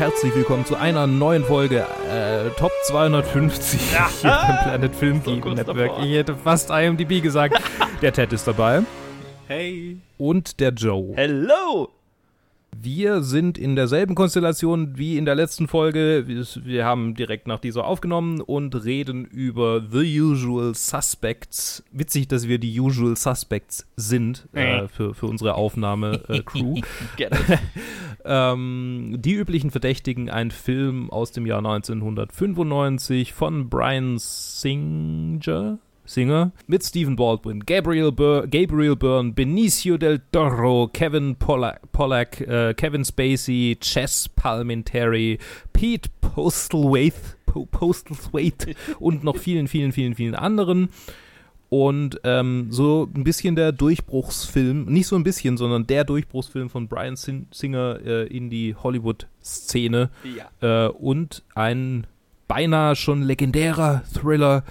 herzlich willkommen zu einer neuen Folge äh, Top 250 hier beim Planet Film So Geek kurz Network. davor. Ich hätte fast IMDb gesagt. Der Ted ist dabei Hey. und der Joe. Hello. Wir sind in derselben Konstellation wie in der letzten Folge. Wir- haben direkt nach dieser aufgenommen und reden über The Usual Suspects. Witzig, dass wir die Usual Suspects sind äh, für, für unsere Aufnahme-Crew. It. ähm, die üblichen Verdächtigen, ein Film aus dem Jahr 1995 von Brian Singer. Singer mit Stephen Baldwin, Gabriel, Bur Gabriel Byrne, Benicio del Toro, Kevin Pollack, Pollack äh, Kevin Spacey, Chess Palminteri, Pete Postlethwaite, po Postlethwaite und noch vielen, vielen, vielen, vielen anderen. Und ähm, so ein bisschen der Durchbruchsfilm, nicht so ein bisschen, sondern der Durchbruchsfilm von Brian Sin Singer äh, in die Hollywood-Szene Ja. äh, und ein beinahe schon legendärer Thriller,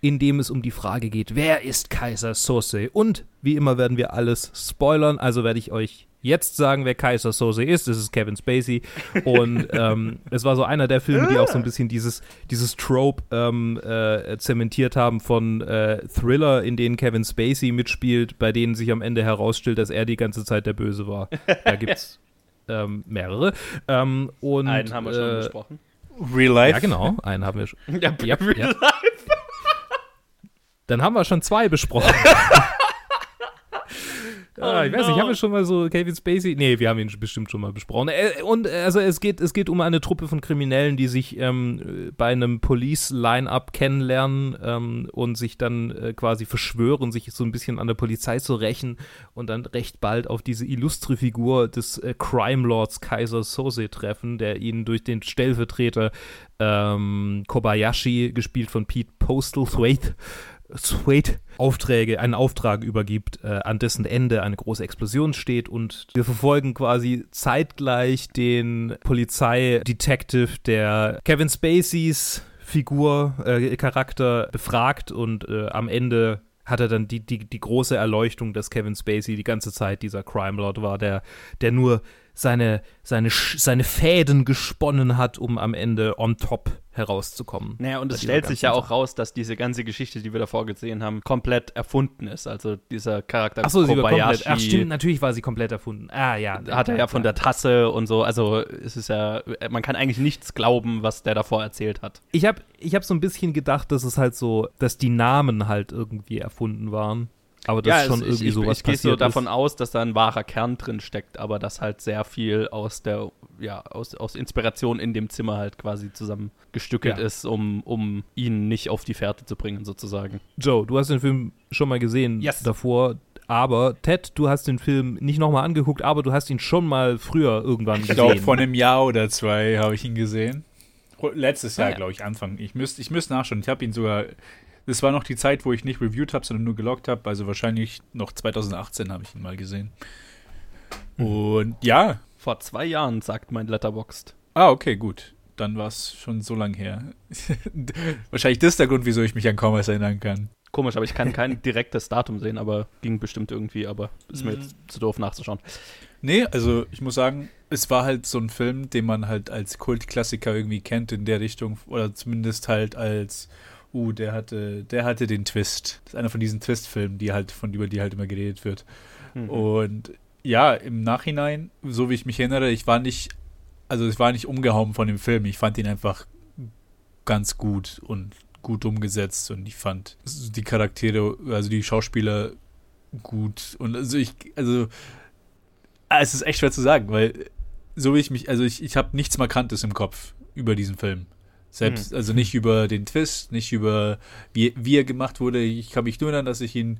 in dem es um die Frage geht, wer ist Kaiser Sose? Und wie immer werden wir alles spoilern, also werde ich euch jetzt sagen, wer Kaiser Sose ist. Das ist Kevin Spacey. Und ähm, es war so einer der Filme, die auch so ein bisschen dieses, dieses Trope ähm, äh, zementiert haben von äh, Thriller, in denen Kevin Spacey mitspielt, bei denen sich am Ende herausstellt, dass er die ganze Zeit der Böse war. Da gibt's ähm, mehrere. Ähm, und, Einen haben wir schon äh, besprochen. Real Life. Ja, genau. Einen haben wir schon. Ja, Ja, Real ja. Life. Dann haben wir schon zwei besprochen. Ah, ich weiß nicht, haben wir schon mal so Kevin Spacey? Nee, wir haben ihn bestimmt schon mal besprochen. Äh, Und äh, also es geht, es geht um eine Truppe von Kriminellen, die sich ähm, bei einem Police-Line-Up kennenlernen ähm, und sich dann äh, quasi verschwören, sich so ein bisschen an der Polizei zu rächen und dann recht bald auf diese illustre Figur des äh, Crime Lords Kaiser Sose treffen, der ihnen durch den Stellvertreter ähm, Kobayashi, gespielt von Pete Postlethwaite, Sweet Aufträge, einen Auftrag übergibt, äh, an dessen Ende eine große Explosion steht und wir verfolgen quasi zeitgleich den Polizeidetective, der Kevin Spaceys Figur, äh, Charakter befragt und äh, am Ende hat er dann die, die, die große Erleuchtung, dass Kevin Spacey die ganze Zeit dieser Crime Lord war, der, der nur seine, seine, seine Fäden gesponnen hat, um am Ende on top herauszukommen. Naja, und es stellt sich ja auch raus, dass diese ganze Geschichte, die wir davor gesehen haben, komplett erfunden ist. Also dieser Charakter Achso, sie war komplett. Ach, stimmt, natürlich war sie komplett erfunden. Ah, ja. hat er ja von der Tasse und so. Also es ist ja, man kann eigentlich nichts glauben, was der davor erzählt hat. Ich habe ich hab so ein bisschen gedacht, dass es halt so, dass die Namen halt irgendwie erfunden waren. Aber das schon es- irgendwie ich, sowas ich, ich gehe so passiert davon ist. aus, dass da ein wahrer Kern drin steckt, aber dass halt sehr viel aus der, ja, aus, aus Inspiration in dem Zimmer halt quasi zusammengestückelt Ja. ist, um, um ihn nicht auf die Fährte zu bringen, sozusagen. Joe, du hast den Film schon mal gesehen Yes. davor. Aber Ted, du hast den Film nicht nochmal angeguckt, aber du hast ihn schon mal früher irgendwann Ich gesehen. glaube, vor einem Jahr oder zwei habe ich ihn gesehen. Letztes Jahr, Ah, ja. glaube ich, Anfang. Ich müsste ich müsst nachschauen. Ich habe ihn sogar. Das war noch die Zeit, wo ich nicht reviewed habe, sondern nur gelockt habe. Also wahrscheinlich noch 2018 habe ich ihn mal gesehen. Mhm. Und ja. Vor zwei Jahren, sagt mein Letterboxd. Ah, okay, gut. Dann war es schon so lang her. wahrscheinlich das ist der Grund, wieso ich mich an kaum was erinnern kann. Komisch, aber ich kann kein direktes Datum sehen, aber ging bestimmt irgendwie, aber ist mir Mhm. jetzt zu doof nachzuschauen. Nee, also ich muss sagen, es war halt so ein Film, den man halt als Kultklassiker irgendwie kennt in der Richtung oder zumindest halt als uh, der hatte, der hatte den Twist. Das ist einer von diesen Twist-Filmen, die halt von über die halt immer geredet wird. Mhm. Und ja, im Nachhinein, so wie ich mich erinnere, ich war nicht, also ich war nicht umgehauen von dem Film. Ich fand ihn einfach ganz gut und gut umgesetzt und ich fand die Charaktere, also die Schauspieler gut und also ich, also ah, es ist echt schwer zu sagen, weil so wie ich mich, also ich, ich habe nichts Markantes im Kopf über diesen Film. Selbst, also nicht über den Twist, nicht über wie, wie er gemacht wurde. Ich kann mich nur erinnern, dass ich ihn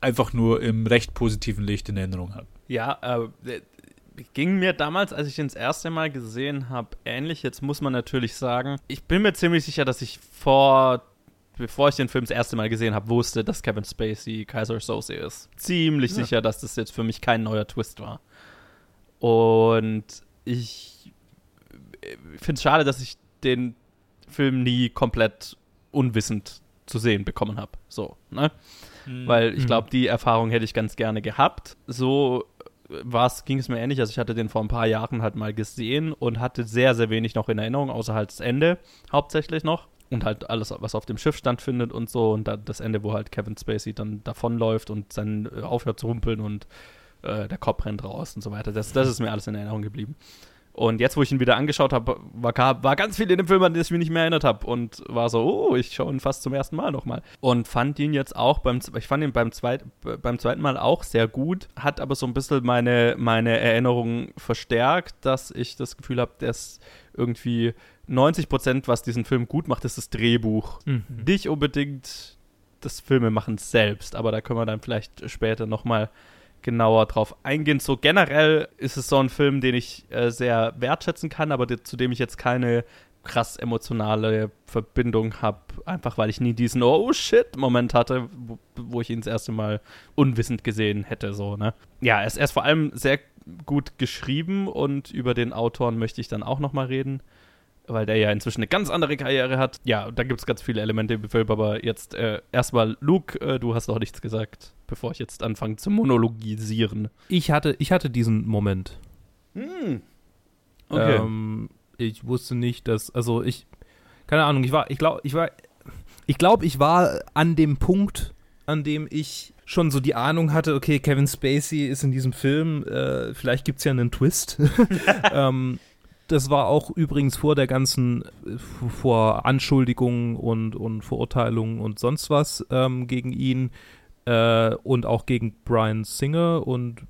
einfach nur im recht positiven Licht in Erinnerung habe. Ja, äh, ging mir damals, als ich ihn das erste Mal gesehen habe, ähnlich. Jetzt muss man natürlich sagen, ich bin mir ziemlich sicher, dass ich vor, bevor ich den Film das erste Mal gesehen habe, wusste, dass Kevin Spacey Kaiser Sose ist. Ziemlich Ja. sicher, dass das jetzt für mich kein neuer Twist war. Und ich finde es schade, dass ich den Film nie komplett unwissend zu sehen bekommen habe. So, ne? Weil ich Mhm. glaube, die Erfahrung hätte ich ganz gerne gehabt. So ging es mir ähnlich. Also ich hatte den vor ein paar Jahren halt mal gesehen und hatte sehr, sehr wenig noch in Erinnerung, außer halt das Ende hauptsächlich noch. Und halt alles, was auf dem Schiff stattfindet und so. Und dann das Ende, wo halt Kevin Spacey dann davonläuft und dann äh, aufhört zu humpeln und äh, der Kopf rennt raus und so weiter. Das, das ist mir alles in Erinnerung geblieben. Und jetzt, wo ich ihn wieder angeschaut habe, war, war ganz viel in dem Film, an den ich mich nicht mehr erinnert habe. Und war so, oh, ich schaue ihn fast zum ersten Mal nochmal. Und fand ihn jetzt auch beim, ich fand ihn beim, zweit, beim zweiten Mal auch sehr gut, hat aber so ein bisschen meine, meine Erinnerung verstärkt, dass ich das Gefühl habe, dass irgendwie 90 Prozent, was diesen Film gut macht, ist das Drehbuch. Mhm. Nicht unbedingt das Filmemachen selbst, aber da können wir dann vielleicht später nochmal genauer drauf eingehen. So generell ist es so ein Film, den ich äh, sehr wertschätzen kann, aber zu dem ich jetzt keine krass emotionale Verbindung habe, einfach weil ich nie diesen Oh shit Moment hatte, wo, wo, ich ihn das erste Mal unwissend gesehen hätte, so, ne? Ja, er ist, er ist vor allem sehr gut geschrieben und über den Autoren möchte ich dann auch nochmal reden weil der ja inzwischen eine ganz andere Karriere hat. Ja, da gibt es ganz viele Elemente im Film, aber jetzt äh, erstmal, Luke, äh, du hast noch nichts gesagt, bevor ich jetzt anfange zu monologisieren. Ich hatte, ich hatte diesen Moment. Hm. Okay. Ähm, ich wusste nicht, dass, also ich, keine Ahnung, ich war, ich glaube, ich war, ich glaube, ich war an dem Punkt, an dem ich schon so die Ahnung hatte, okay, Kevin Spacey ist in diesem Film, äh, vielleicht gibt es ja einen Twist. ähm, das war auch übrigens vor der ganzen, vor Anschuldigungen und, und Verurteilungen und sonst was ähm, gegen ihn äh, und auch gegen Brian Singer und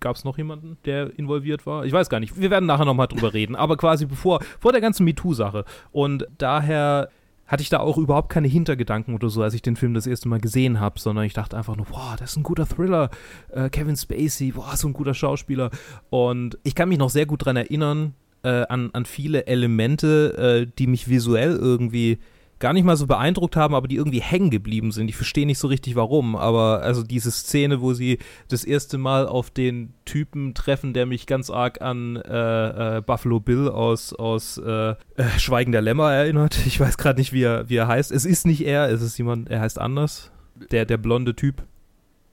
gab es noch jemanden, der involviert war? Ich weiß gar nicht. Wir werden nachher nochmal drüber reden, aber quasi bevor, vor der ganzen MeToo-Sache. Und daher hatte ich da auch überhaupt keine Hintergedanken oder so, als ich den Film das erste Mal gesehen habe, sondern ich dachte einfach nur, boah, das ist ein guter Thriller. Äh, Kevin Spacey, boah, so ein guter Schauspieler. Und ich kann mich noch sehr gut daran erinnern, äh, an, an viele Elemente, äh, die mich visuell irgendwie gar nicht mal so beeindruckt haben, aber die irgendwie hängen geblieben sind. Ich verstehe nicht so richtig warum, aber also diese Szene, wo sie das erste Mal auf den Typen treffen, der mich ganz arg an äh, äh, Buffalo Bill aus, aus äh, äh Schweigen der Lämmer erinnert. Ich weiß gerade nicht, wie er, wie er heißt. Es ist nicht er, es ist jemand, er heißt anders. Der, der blonde Typ,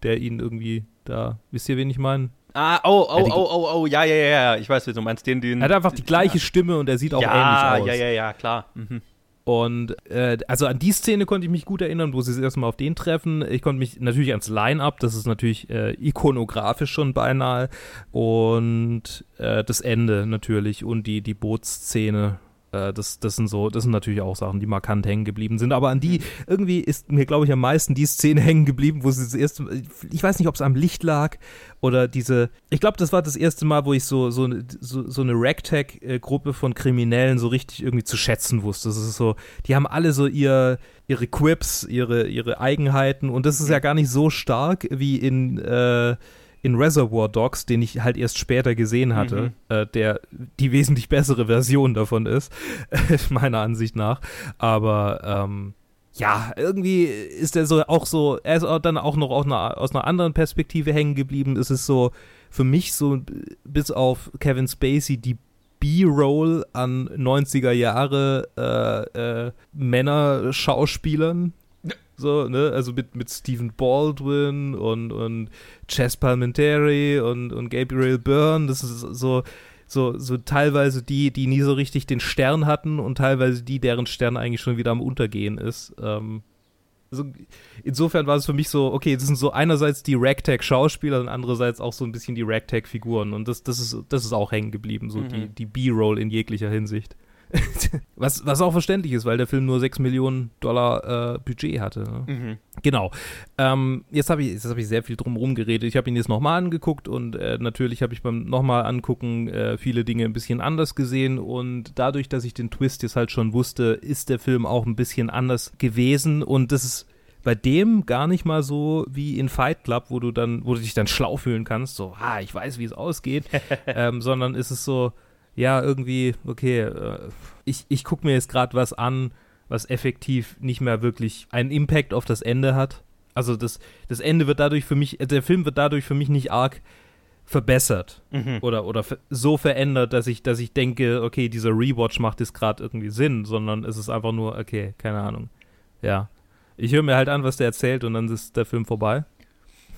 der ihn irgendwie da, wisst ihr, wen ich meine? Ah, oh, oh, oh, oh, oh, ja, ja, ja, ich weiß, wie du meinst. Den, den, er hat einfach die gleiche ja. Stimme und er sieht auch ja, ähnlich aus. Ja, ja, ja, klar. Mhm. Und äh, also an die Szene konnte ich mich gut erinnern, wo sie das erste Mal auf den treffen. Ich konnte mich natürlich ans Line-Up, das ist natürlich äh, ikonografisch schon beinahe. Und äh, das Ende natürlich und die, die Bootsszene äh, das, das sind so, das sind natürlich auch Sachen, die markant hängen geblieben sind. Aber an die, irgendwie ist mir, glaube ich, am meisten die Szene hängen geblieben, wo sie das erste ich weiß nicht, ob es am Licht lag oder diese, ich glaube, das war das erste Mal, wo ich so, so, so, so eine Ragtag-Gruppe von Kriminellen so richtig irgendwie zu schätzen wusste. Das ist so, die haben alle so ihr, ihre Quips, ihre, ihre Eigenheiten und das ist ja gar nicht so stark wie in, äh, in Reservoir Dogs, den ich halt erst später gesehen hatte, mhm. äh, der die wesentlich bessere Version davon ist, meiner Ansicht nach. Aber ähm, ja, irgendwie ist er so auch so, er ist auch dann auch noch aus einer, aus einer anderen Perspektive hängen geblieben. Es ist so für mich so bis auf Kevin Spacey die B-Roll an 90er Jahre äh, äh, Männer-Schauspielern, so, ne, also mit, mit Stephen Baldwin und, und Chess Palminteri und, und Gabriel Byrne, das ist so, so, so teilweise die, die nie so richtig den Stern hatten und teilweise die, deren Stern eigentlich schon wieder am Untergehen ist. Ähm, also insofern war es für mich so, okay, das sind so einerseits die Ragtag-Schauspieler und andererseits auch so ein bisschen die Ragtag-Figuren und das, das, ist, das ist auch hängen geblieben, so mhm. die, die B-Roll in jeglicher Hinsicht. was, was auch verständlich ist, weil der Film nur 6 Millionen Dollar äh, Budget hatte. Ne? Mhm. Genau. Ähm, jetzt habe ich, hab ich sehr viel drum geredet. Ich habe ihn jetzt nochmal angeguckt und äh, natürlich habe ich beim nochmal angucken äh, viele Dinge ein bisschen anders gesehen und dadurch, dass ich den Twist jetzt halt schon wusste, ist der Film auch ein bisschen anders gewesen und das ist bei dem gar nicht mal so wie in Fight Club, wo du dann, wo du dich dann schlau fühlen kannst, so, ah, ich weiß, wie es ausgeht, ähm, sondern ist es so, ja, irgendwie, okay, äh, ich, ich gucke mir jetzt gerade was an, was effektiv nicht mehr wirklich einen Impact auf das Ende hat. Also das, das Ende wird dadurch für mich, der Film wird dadurch für mich nicht arg verbessert mhm. oder, oder so verändert, dass ich, dass ich denke, okay, dieser Rewatch macht jetzt gerade irgendwie Sinn, sondern es ist einfach nur, okay, keine Ahnung. Ja. Ich höre mir halt an, was der erzählt und dann ist der Film vorbei.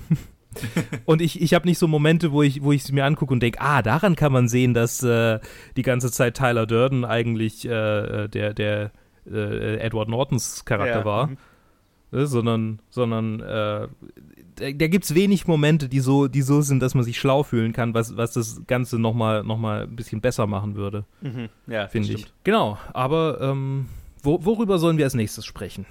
und ich, ich habe nicht so Momente, wo ich, wo es mir angucke und denke, ah, daran kann man sehen, dass äh, die ganze Zeit Tyler Durden eigentlich äh, äh der, der äh, Edward Nortons Charakter ja. war. Mhm. Äh, sondern, sondern äh, da, da gibt es wenig Momente, die so, die so sind, dass man sich schlau fühlen kann, was, was das Ganze nochmal noch mal ein bisschen besser machen würde. Mhm. Ja, finde ich. Genau, aber ähm, wo, worüber sollen wir als nächstes sprechen?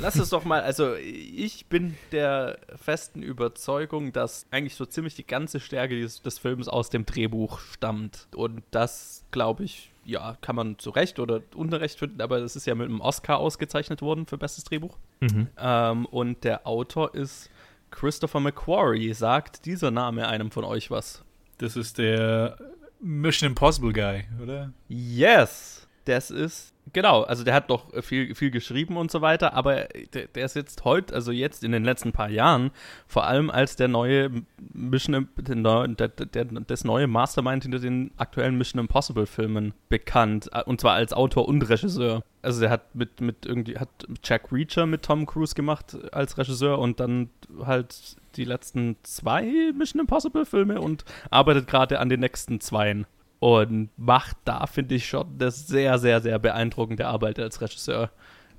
Lass es doch mal, also ich bin der festen Überzeugung, dass eigentlich so ziemlich die ganze Stärke des, des Films aus dem Drehbuch stammt. Und das, glaube ich, ja, kann man zu Recht oder Unrecht finden, aber es ist ja mit einem Oscar ausgezeichnet worden für bestes Drehbuch. Mhm. Ähm, und der Autor ist Christopher McQuarrie. Sagt dieser Name einem von euch was? Das ist der Mission Impossible Guy, oder? Yes! Das ist Genau, also der hat doch viel, viel geschrieben und so weiter, aber der, der ist jetzt heute, also jetzt in den letzten paar Jahren, vor allem als der neue Mission, der, der, der, das neue Mastermind hinter den aktuellen Mission Impossible Filmen bekannt, und zwar als Autor und Regisseur. Also der hat mit, mit irgendwie, hat Jack Reacher mit Tom Cruise gemacht als Regisseur und dann halt die letzten zwei Mission Impossible Filme und arbeitet gerade an den nächsten zweien und macht da, finde ich, schon eine sehr, sehr, sehr beeindruckende Arbeit als Regisseur.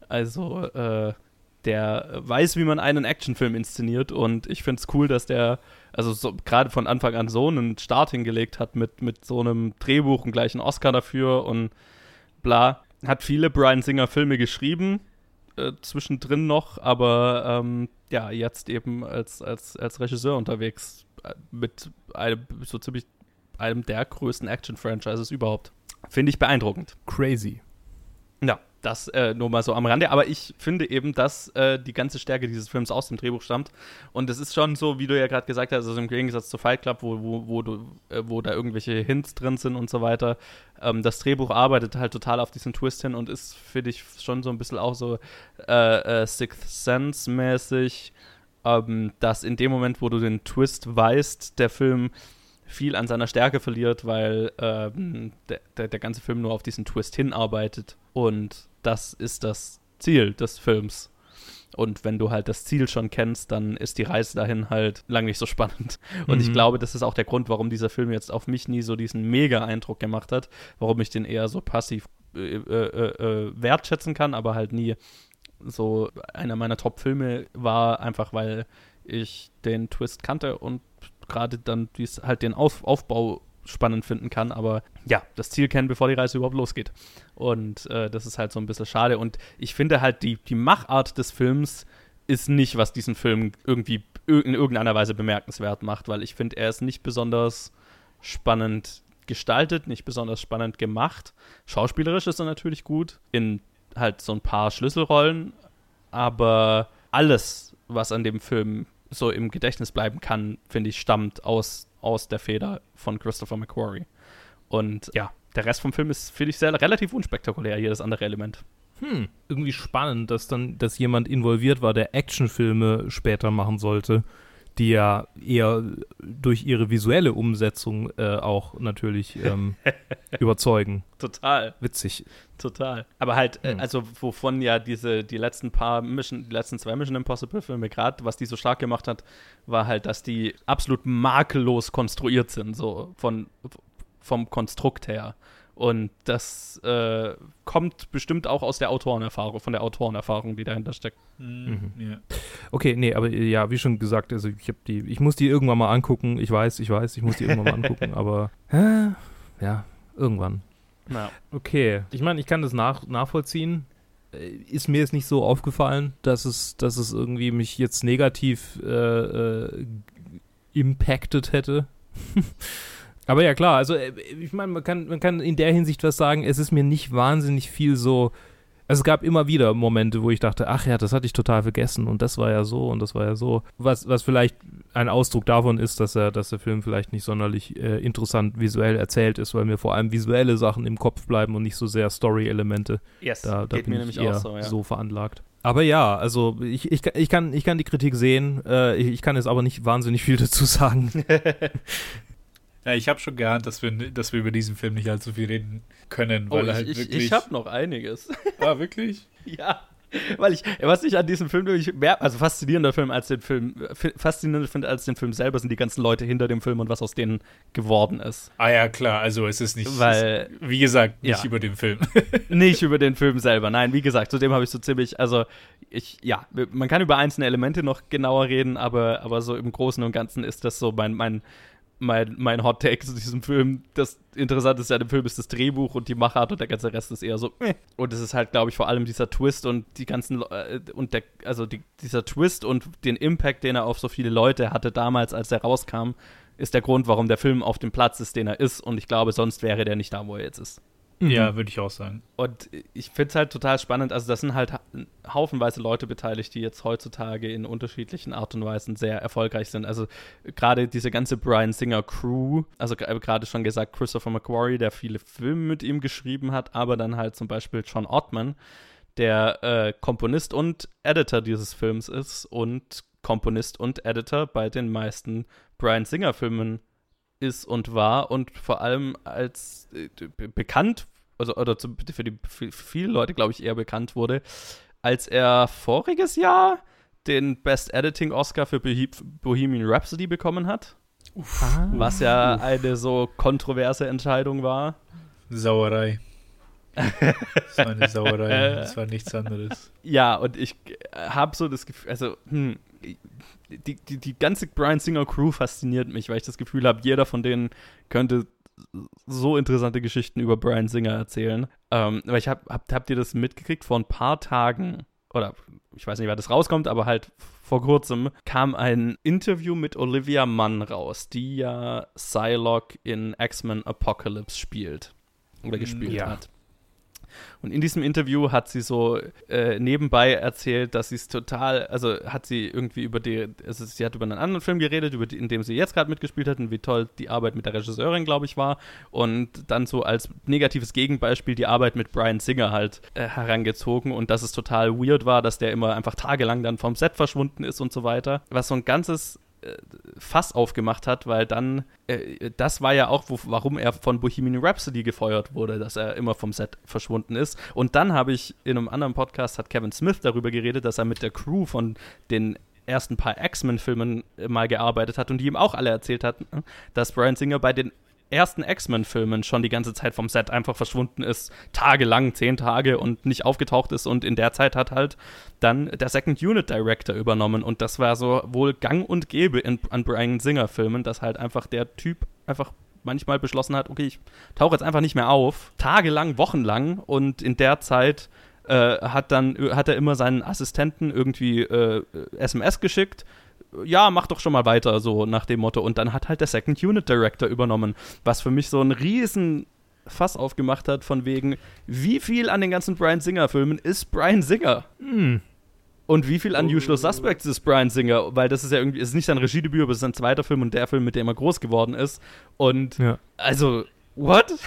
Also, äh, der weiß, wie man einen Actionfilm inszeniert und ich finde es cool, dass der, also so, gerade von Anfang an so einen Start hingelegt hat mit, mit so einem Drehbuch und gleich einen Oscar dafür und bla. Hat viele Brian Singer Filme geschrieben, äh, zwischendrin noch, aber ähm, ja, jetzt eben als, als, als Regisseur unterwegs äh, mit einem so ziemlich einem der größten Action-Franchises überhaupt. Finde ich beeindruckend. Crazy. Ja, das äh, nur mal so am Rande. Aber ich finde eben, dass äh, die ganze Stärke dieses Films aus dem Drehbuch stammt. Und es ist schon so, wie du ja gerade gesagt hast, also im Gegensatz zu Fight Club, wo, wo, wo, du, äh, wo da irgendwelche Hints drin sind und so weiter. Ähm, das Drehbuch arbeitet halt total auf diesen Twist hin und ist, finde ich, schon so ein bisschen auch so äh, äh, Sixth Sense-mäßig, ähm, dass in dem Moment, wo du den Twist weißt, der Film viel an seiner Stärke verliert, weil ähm, der, der, der ganze Film nur auf diesen Twist hinarbeitet. Und das ist das Ziel des Films. Und wenn du halt das Ziel schon kennst, dann ist die Reise dahin halt lang nicht so spannend. Und mhm. ich glaube, das ist auch der Grund, warum dieser Film jetzt auf mich nie so diesen Mega-Eindruck gemacht hat, warum ich den eher so passiv äh, äh, äh, wertschätzen kann, aber halt nie so einer meiner Top-Filme war, einfach weil ich den Twist kannte und gerade dann, wie es halt den Auf Aufbau spannend finden kann, aber ja, das Ziel kennen, bevor die Reise überhaupt losgeht. Und äh, das ist halt so ein bisschen schade. Und ich finde halt, die, die Machart des Films ist nicht, was diesen Film irgendwie in irgendeiner Weise bemerkenswert macht, weil ich finde, er ist nicht besonders spannend gestaltet, nicht besonders spannend gemacht. Schauspielerisch ist er natürlich gut, in halt so ein paar Schlüsselrollen, aber alles, was an dem Film so im Gedächtnis bleiben kann, finde ich, stammt aus, aus der Feder von Christopher McQuarrie. Und ja, der Rest vom Film ist, finde ich, sehr relativ unspektakulär, jedes andere Element. Hm, irgendwie spannend, dass dann, dass jemand involviert war, der Actionfilme später machen sollte die ja eher durch ihre visuelle Umsetzung äh, auch natürlich ähm, überzeugen. Total. Witzig. Total. Aber halt, äh, hm. also wovon ja diese, die letzten paar Mission, die letzten zwei Mission Impossible Filme gerade, was die so stark gemacht hat, war halt, dass die absolut makellos konstruiert sind, so von, vom Konstrukt her. Und das äh, kommt bestimmt auch aus der Autorenerfahrung, von der Autorenerfahrung, die dahinter steckt. Mhm. Ja. Okay, nee, aber ja, wie schon gesagt, also ich habe die, ich muss die irgendwann mal angucken. Ich weiß, ich weiß, ich muss die irgendwann mal angucken, aber äh, ja, irgendwann. Ja. Okay, ich meine, ich kann das nach, nachvollziehen. Äh, ist mir jetzt nicht so aufgefallen, dass es, dass es irgendwie mich jetzt negativ äh, äh, impacted hätte. Aber ja, klar, also äh, ich meine, man kann, man kann in der Hinsicht was sagen, es ist mir nicht wahnsinnig viel so. Also es gab immer wieder Momente, wo ich dachte, ach ja, das hatte ich total vergessen und das war ja so und das war ja so. Was, was vielleicht ein Ausdruck davon ist, dass er, dass der Film vielleicht nicht sonderlich äh, interessant visuell erzählt ist, weil mir vor allem visuelle Sachen im Kopf bleiben und nicht so sehr Story-Elemente. Yes, da, da geht bin mir ich eher so, ja. so veranlagt. Aber ja, also ich, ich, ich, kann, ich kann die Kritik sehen, äh, ich, ich kann jetzt aber nicht wahnsinnig viel dazu sagen. Ja, ich habe schon geahnt, dass wir, dass wir über diesen Film nicht allzu viel reden können, weil oh, halt ich, wirklich. Ich habe noch einiges. Ah, wirklich? ja. Weil ich, was ich an diesem Film nämlich mehr, also faszinierender Film als den Film, faszinierender finde als den Film selber, sind die ganzen Leute hinter dem Film und was aus denen geworden ist. Ah ja, klar, also es ist nicht, Weil, es, wie gesagt, nicht ja. über den Film. nicht über den Film selber. Nein, wie gesagt, zu dem habe ich so ziemlich, also ich, ja, man kann über einzelne Elemente noch genauer reden, aber, aber so im Großen und Ganzen ist das so mein, mein, mein, mein Hot Take zu diesem Film. Das Interessanteste an dem Film ist das Drehbuch und die Machart und der ganze Rest ist eher so. Und es ist halt, glaube ich, vor allem dieser Twist und die ganzen äh, und der, also die, dieser Twist und den Impact, den er auf so viele Leute hatte damals, als er rauskam, ist der Grund, warum der Film auf dem Platz ist, den er ist. Und ich glaube, sonst wäre der nicht da, wo er jetzt ist. Ja, würde ich auch sagen. Und ich finde es halt total spannend. Also, das sind halt haufenweise Leute beteiligt, die jetzt heutzutage in unterschiedlichen Art und Weisen sehr erfolgreich sind. Also, gerade diese ganze Brian Singer Crew, also gerade schon gesagt, Christopher McQuarrie, der viele Filme mit ihm geschrieben hat, aber dann halt zum Beispiel John Ottman, der äh, Komponist und Editor dieses Films ist und Komponist und Editor bei den meisten Brian Singer Filmen ist und war und vor allem als äh, bekannt also, oder zu, für, die, für viele Leute, glaube ich, eher bekannt wurde, als er voriges Jahr den Best Editing Oscar für Bohemian Rhapsody bekommen hat. Uff. Was ja Uff. eine so kontroverse Entscheidung war. Sauerei. das war eine Sauerei. Das war nichts anderes. Ja, und ich habe so das Gefühl, also, hm, die, die, die ganze Brian Singer Crew fasziniert mich, weil ich das Gefühl habe, jeder von denen könnte so interessante Geschichten über Brian Singer erzählen. Ähm, weil ich hab, hab, habt ihr das mitgekriegt? Vor ein paar Tagen, oder ich weiß nicht, wer das rauskommt, aber halt vor kurzem kam ein Interview mit Olivia Munn raus, die ja Psylocke in X-Men Apocalypse spielt. Oder gespielt ja. hat. Und in diesem Interview hat sie so äh, nebenbei erzählt, dass sie es total, also hat sie irgendwie über die, also sie hat über einen anderen Film geredet, über die, in dem sie jetzt gerade mitgespielt hat und wie toll die Arbeit mit der Regisseurin, glaube ich, war. Und dann so als negatives Gegenbeispiel die Arbeit mit Brian Singer halt äh, herangezogen und dass es total weird war, dass der immer einfach tagelang dann vom Set verschwunden ist und so weiter. Was so ein ganzes Fass aufgemacht hat, weil dann, äh, das war ja auch, wo, warum er von Bohemian Rhapsody gefeuert wurde, dass er immer vom Set verschwunden ist. Und dann habe ich in einem anderen Podcast, hat Kevin Smith darüber geredet, dass er mit der Crew von den ersten paar X-Men-Filmen mal gearbeitet hat und die ihm auch alle erzählt hatten, dass Brian Singer bei den ersten X-Men-Filmen schon die ganze Zeit vom Set einfach verschwunden ist, tagelang, zehn Tage und nicht aufgetaucht ist und in der Zeit hat halt dann der Second Unit Director übernommen und das war so wohl gang und gäbe in, an Brian Singer-Filmen, dass halt einfach der Typ einfach manchmal beschlossen hat, okay, ich tauche jetzt einfach nicht mehr auf, tagelang, wochenlang und in der Zeit äh, hat dann hat er immer seinen Assistenten irgendwie äh, SMS geschickt ja, mach doch schon mal weiter, so nach dem Motto. Und dann hat halt der Second Unit Director übernommen, was für mich so ein riesen Fass aufgemacht hat, von wegen, wie viel an den ganzen Brian Singer-Filmen ist Brian Singer? Hm. Und wie viel an Usual Suspects ist Brian Singer? Weil das ist ja irgendwie, ist nicht sein Regiedebüt, aber es ist sein zweiter Film und der Film, mit dem er groß geworden ist. Und ja. also, what?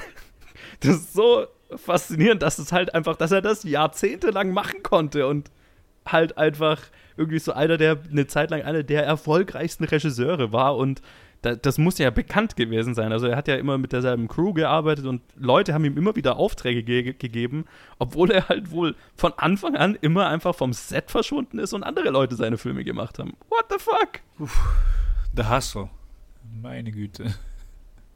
Das ist so faszinierend, dass es halt einfach, dass er das jahrzehntelang machen konnte und halt einfach irgendwie so einer der, eine Zeit lang einer der erfolgreichsten Regisseure war und da, das muss ja bekannt gewesen sein. Also er hat ja immer mit derselben Crew gearbeitet und Leute haben ihm immer wieder Aufträge ge gegeben, obwohl er halt wohl von Anfang an immer einfach vom Set verschwunden ist und andere Leute seine Filme gemacht haben. What the fuck? Uff, der Hustle. Meine Güte.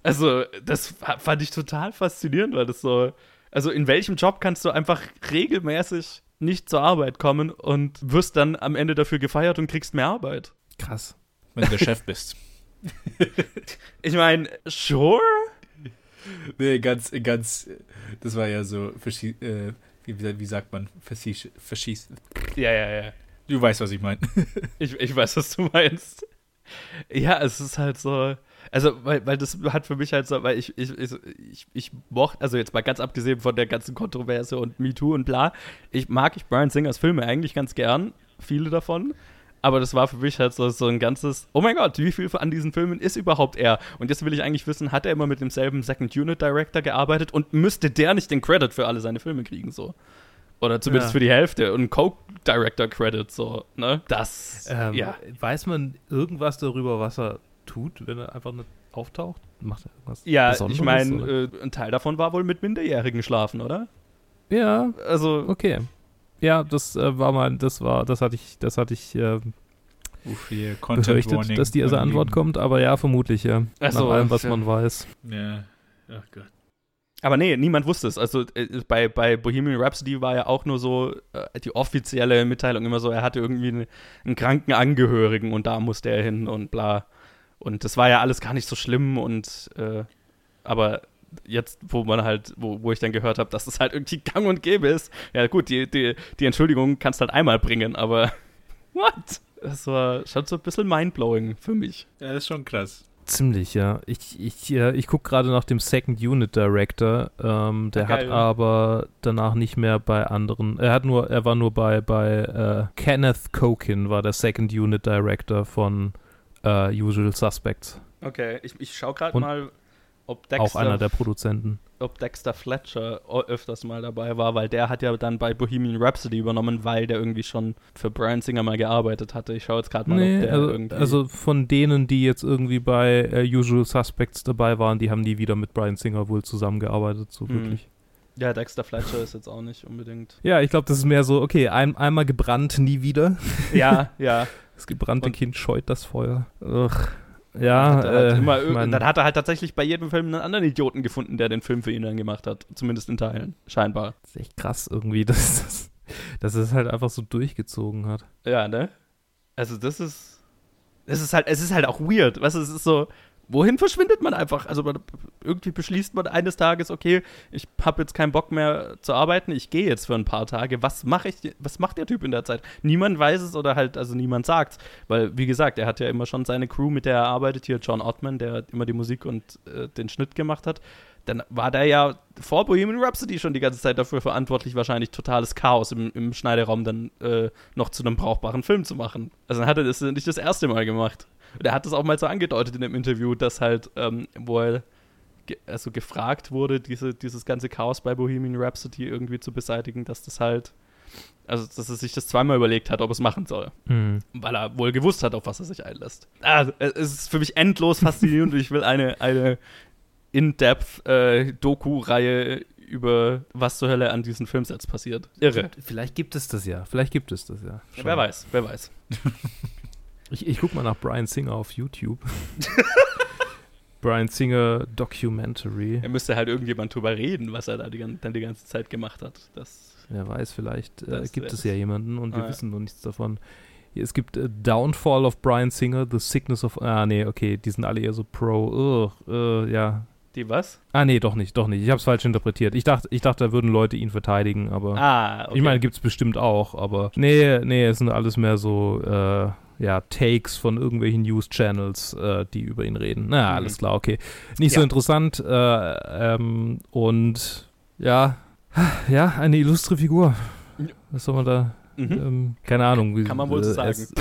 Also, das fand ich total faszinierend, weil das so. Also, in welchem Job kannst du einfach regelmäßig nicht zur Arbeit kommen und wirst dann am Ende dafür gefeiert und kriegst mehr Arbeit. Krass. Wenn du der Chef bist. ich meine, sure? Nee, ganz, ganz, das war ja so, äh, wie, wie, sagt man, verschießt. Ja, ja, ja. Du weißt, was ich meine. ich, ich weiß, was du meinst. Ja, es ist halt so, also, weil, weil das hat für mich halt so, weil ich, ich, ich, ich, ich mochte, also jetzt mal ganz abgesehen von der ganzen Kontroverse und MeToo und bla, ich mag ich Brian Singers Filme eigentlich ganz gern, viele davon. Aber das war für mich halt so, so ein ganzes, oh mein Gott, wie viel an diesen Filmen ist überhaupt er? Und jetzt will ich eigentlich wissen, hat er immer mit demselben Second Unit Director gearbeitet und müsste der nicht den Credit für alle seine Filme kriegen, so? Oder zumindest ja. für die Hälfte und Co-Director-Credit, so, ne? Das, ähm, ja. Weiß man irgendwas darüber, was er tut, wenn er einfach nicht auftaucht? Macht er irgendwas? Ja, ich meine, äh, ein Teil davon war wohl mit Minderjährigen schlafen, oder? Ja. Also. Okay. Ja, das äh, war mal, das war, das hatte ich, das hatte ich äh, Uff, hier, befürchtet, dass die erste Antwort kommt, aber ja, vermutlich, ja. Ach so, Nach allem, was ja. man weiß. Ja. Ach Gott. Aber nee, niemand wusste es. Also äh, bei, bei Bohemian Rhapsody war ja auch nur so äh, die offizielle Mitteilung immer so, er hatte irgendwie eine, einen kranken Angehörigen und da musste er hin und bla. Und das war ja alles gar nicht so schlimm und äh, aber jetzt, wo man halt, wo, wo ich dann gehört habe, dass es halt irgendwie gang und gäbe ist, ja gut, die, die, die Entschuldigung kannst halt einmal bringen, aber what? Das war schon so ein bisschen mindblowing für mich. Ja, das ist schon krass. Ziemlich, ja. Ich, ich, äh, ich gucke gerade nach dem Second Unit Director. Ähm, der Ah, hat aber danach nicht mehr bei anderen. Er hat nur, er war nur bei, bei äh, Kenneth Kokin, war der Second Unit Director von äh, Usual Suspects. Okay, ich, ich schau gerade mal, ob Auch einer der Produzenten. ob Dexter Fletcher öfters mal dabei war, weil der hat ja dann bei Bohemian Rhapsody übernommen, weil der irgendwie schon für Brian Singer mal gearbeitet hatte. Ich schaue jetzt gerade mal, Nee, ob der also, irgendwie. also von denen, die jetzt irgendwie bei äh, Usual Suspects dabei waren, die haben nie wieder mit Brian Singer wohl zusammengearbeitet, so Hm. wirklich. ja, Dexter Fletcher ist jetzt auch nicht unbedingt. Ja, ich glaube, das ist mehr so, okay, ein, einmal gebrannt, nie wieder. ja, ja. Das gebrannte Und- Kind scheut das Feuer. Ugh. Ja, Hat er halt äh, immer, ich irg- mein- dann hat er halt tatsächlich bei jedem Film einen anderen Idioten gefunden, der den Film für ihn dann gemacht hat. Zumindest in Teilen, scheinbar. Das ist echt krass irgendwie, dass, dass, dass es halt einfach so durchgezogen hat. Ja, ne? Also das ist. Es ist halt, es ist halt auch weird. Weißt du, es ist so, wohin verschwindet man einfach? Also man, irgendwie beschließt man eines Tages, okay, ich habe jetzt keinen Bock mehr zu arbeiten, ich gehe jetzt für ein paar Tage. Was mache ich, was macht der Typ in der Zeit? Niemand weiß es oder halt, also niemand sagt. Weil, wie gesagt, er hat ja immer schon seine Crew, mit der er arbeitet, hier John Ottman, der immer die Musik und äh, den Schnitt gemacht hat. Dann war der ja vor Bohemian Rhapsody schon die ganze Zeit dafür verantwortlich, wahrscheinlich totales Chaos im, im Schneideraum dann äh, noch zu einem brauchbaren Film zu machen. Also dann hat er das nicht das erste Mal gemacht. Und er hat das auch mal so angedeutet in dem Interview, dass halt, ähm, wo er ge also gefragt wurde, diese, dieses ganze Chaos bei Bohemian Rhapsody irgendwie zu beseitigen, dass das halt, also dass er sich das zweimal überlegt hat, ob er es machen soll. Hm. Weil er wohl gewusst hat, auf was er sich einlässt. Also, es ist für mich endlos faszinierend und ich will eine, eine in-depth äh, Doku-Reihe über was zur Hölle an diesen Filmsets passiert. Irre. Vielleicht gibt es das ja. Vielleicht gibt es das ja. Ja, wer weiß, wer weiß. Ich, ich guck mal nach Brian Singer auf YouTube. Brian Singer Documentary. Er müsste halt irgendjemand drüber reden, was er da die, dann die ganze Zeit gemacht hat. Das, Wer weiß, vielleicht äh, gibt es ja jemanden und wir Ah, ja. wissen noch nichts davon. Es gibt äh, Downfall of Brian Singer, The Sickness of. Ah, nee, okay, die sind alle eher so pro. Ugh, äh, ja. die was? Ah, nee, doch nicht, doch nicht. Ich hab's falsch interpretiert. Ich dachte, ich dachte, da würden Leute ihn verteidigen, aber. Ah, okay. Ich meine, gibt's bestimmt auch, aber. Nee, nee, es sind alles mehr so, äh, ja, Takes von irgendwelchen News-Channels, äh, die über ihn reden. Na, Mhm. alles klar, okay. Nicht so Ja. interessant, äh, ähm, und ja, ja, eine illustre Figur. Was soll man da, mhm. ähm, keine Ahnung. wie- kann man wohl so sagen. Es,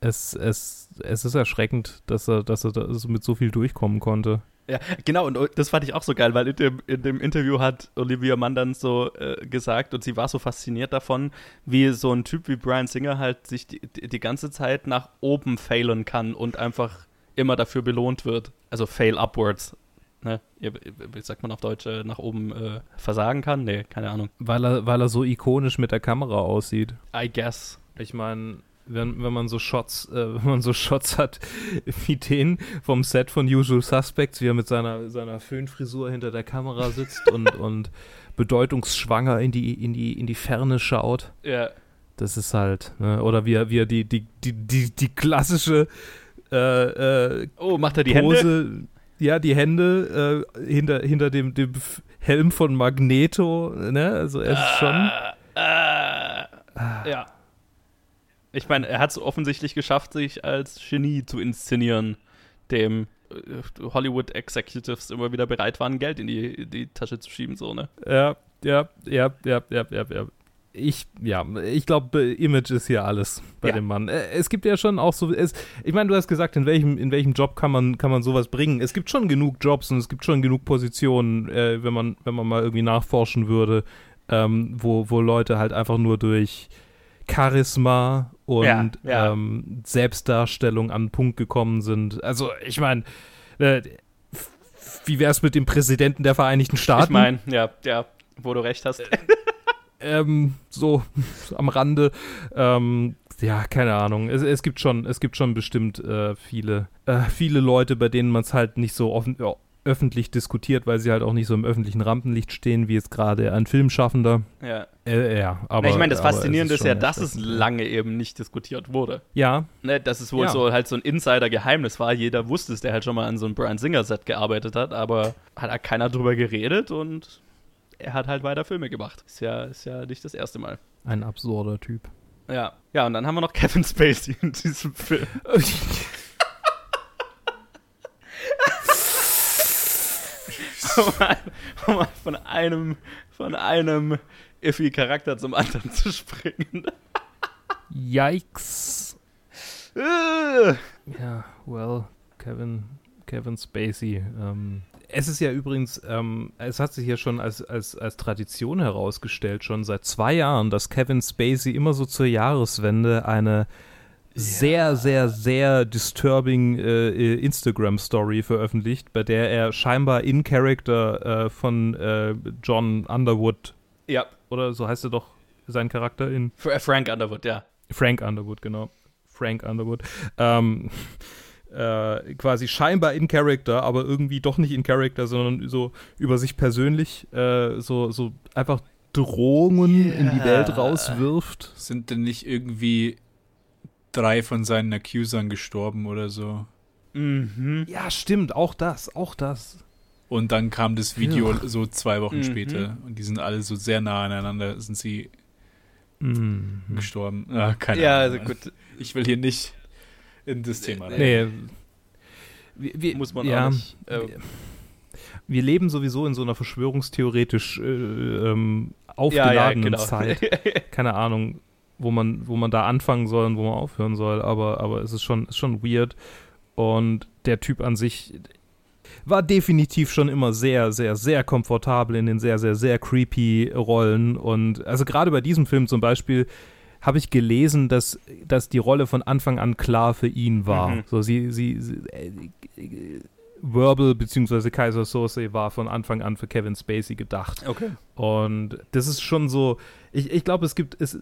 es, es, es ist erschreckend, dass er, dass er da so mit so viel durchkommen konnte. Ja, genau, und das fand ich auch so geil, weil in dem, in dem Interview hat Olivia Mann dann so äh, gesagt und sie war so fasziniert davon, wie so ein Typ wie Brian Singer halt sich die, die, ganze Zeit nach oben failen kann und einfach immer dafür belohnt wird. Also fail upwards. Ne? Wie sagt man auf Deutsch, äh, nach oben äh, versagen kann? Nee, keine Ahnung. Weil er, weil er so ikonisch mit der Kamera aussieht. I guess. Ich meine, wenn, wenn man so Shots, äh, wenn man so Shots hat wie den vom Set von Usual Suspects, wie er mit seiner, seiner Föhnfrisur hinter der Kamera sitzt und, und bedeutungsschwanger in die, in die, in die Ferne schaut. Ja. Das ist halt, ne? oder wie er, wie er die, die, die, die, die klassische äh, äh, Oh, macht er die Pose, Hände? ja, die Hände äh, hinter, hinter dem, dem Helm von Magneto, ne? Also er ist schon. Ah, ah, ja. Ich meine, er hat es offensichtlich geschafft, sich als Genie zu inszenieren, dem äh, Hollywood Executives immer wieder bereit waren, Geld in die, in die Tasche zu schieben, so, ne? Ja, ja, ja, ja, ja, ja, ja. Ich, ja, ich glaube, Image ist hier alles bei Ja. dem Mann. Äh, Es gibt ja schon auch so, es, ich meine, du hast gesagt, in welchem, in welchem Job kann man, kann man sowas bringen? Es gibt schon genug Jobs und es gibt schon genug Positionen, äh, wenn man, wenn man mal irgendwie nachforschen würde, ähm, wo, wo Leute halt einfach nur durch Charisma und Ja, ja. Ähm, Selbstdarstellung an den Punkt gekommen sind. Also, ich meine, äh, wie wäre es mit dem Präsidenten der Vereinigten Staaten? Ich meine, ja, ja, wo du recht hast. ähm, so am Rande. Ähm, ja, keine Ahnung. Es, es, gibt schon, es gibt schon bestimmt äh, viele, äh, viele Leute, bei denen man es halt nicht so offen, öffentlich diskutiert, weil sie halt auch nicht so im öffentlichen Rampenlicht stehen, wie jetzt gerade ein Filmschaffender. Ja. Äh, ja, aber. ich meine, das Faszinierende ist, ist ja, dass es lange eben nicht diskutiert wurde. Ja. Ne, dass es wohl Ja. so halt so ein Insider-Geheimnis war. Jeder wusste es, der halt schon mal an so einem Brian Singer-Set gearbeitet hat, aber hat halt keiner drüber geredet und er hat halt weiter Filme gemacht. Ist ja, ist ja nicht das erste Mal. Ein absurder Typ. Ja. Ja, und dann haben wir noch Kevin Spacey in diesem Film. um, von einem, von einem iffy Charakter zum anderen zu springen. Yikes. Äh. Ja, well, Kevin, Kevin Spacey. Ähm, es ist ja übrigens, ähm, es hat sich ja schon als, als, als Tradition herausgestellt, schon seit zwei Jahren, dass Kevin Spacey immer so zur Jahreswende eine sehr, sehr, sehr disturbing äh, äh, Instagram-Story veröffentlicht, bei der er scheinbar in Character äh, von äh, John Underwood, ja, oder so heißt er doch sein Charakter in Fra- Frank Underwood, ja. Frank Underwood, genau. Frank Underwood. Ähm, äh, quasi scheinbar in Character, aber irgendwie doch nicht in Character, sondern so über sich persönlich äh, so, so einfach Drohungen in die. Welt rauswirft. Sind denn nicht irgendwie drei von seinen Accusern gestorben oder so? Mhm. Ja, stimmt, auch das, auch das. Und dann kam das Video Ja. so zwei Wochen Mhm. später und die sind alle so sehr nah aneinander, sind sie Mhm. gestorben. Ah, keine Ja, Ahnung. also gut. Ich will hier nicht in das Thema rein. Nee. Wir, wir, Muss man ja, auch nicht. Äh, wir- wir leben sowieso in so einer verschwörungstheoretisch äh, ähm, aufgeladenen Zeit. keine Ahnung, wo man, wo man da anfangen soll und wo man aufhören soll, aber, aber es ist schon, ist schon weird. Und der Typ an sich war definitiv schon immer sehr, sehr, sehr komfortabel in den sehr, sehr, sehr creepy Rollen. Und also gerade bei diesem Film zum Beispiel habe ich gelesen, dass, dass die Rolle von Anfang an klar für ihn war. Mhm. So sie, sie, sie äh, Verbal bzw. Kaiser Soze war von Anfang an für Kevin Spacey gedacht. okay. Und das ist schon so, ich, ich glaube, es gibt, es,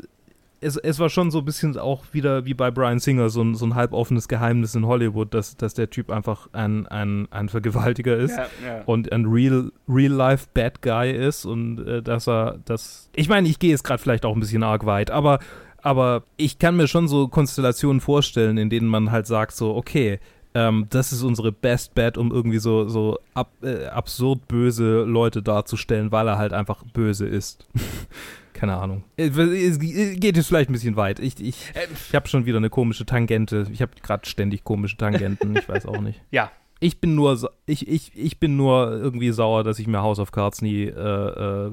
es, es war schon so ein bisschen auch wieder wie bei Brian Singer, so ein, so ein halboffenes Geheimnis in Hollywood, dass, dass der Typ einfach ein, ein, ein Vergewaltiger ist Ja, ja. und ein real, real life Bad Guy ist und äh, dass er das. Ich meine, ich gehe jetzt gerade vielleicht auch ein bisschen arg weit, aber, aber ich kann mir schon so Konstellationen vorstellen, in denen man halt sagt, so, okay, ähm, das ist unsere Best Bet, um irgendwie so, so ab, äh, absurd böse Leute darzustellen, weil er halt einfach böse ist. Keine Ahnung. Es es geht jetzt vielleicht ein bisschen weit. Ich, ich, Ähm, ich habe schon wieder eine komische Tangente. Ich habe gerade ständig komische Tangenten. Ich weiß auch nicht. Ja. Ich bin nur, ich, ich, ich bin nur irgendwie sauer, dass ich mir House of Cards nie äh, äh,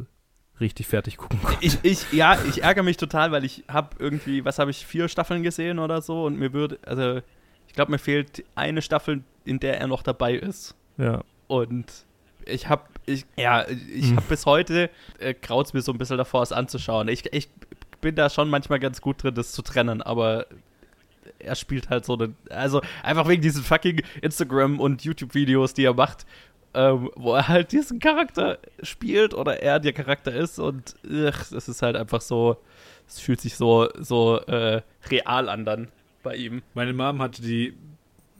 richtig fertig gucken konnte. Ich, ich, ja, ich ärgere mich total, weil ich habe irgendwie, was habe ich, vier Staffeln gesehen oder so und mir würde, also ich glaube, mir fehlt eine Staffel, in der er noch dabei ist. Ja. Und ich habe, ich, ja, ich Hm. habe bis heute, äh, graut mir so ein bisschen davor, es anzuschauen. Ich, ich bin da schon manchmal ganz gut drin, das zu trennen, aber er spielt halt so eine, also einfach wegen diesen fucking Instagram- und YouTube-Videos, die er macht, ähm, wo er halt diesen Charakter spielt oder er der Charakter ist und ugh, es ist halt einfach so, es fühlt sich so, so äh, real an dann bei ihm. Meine Mom hatte die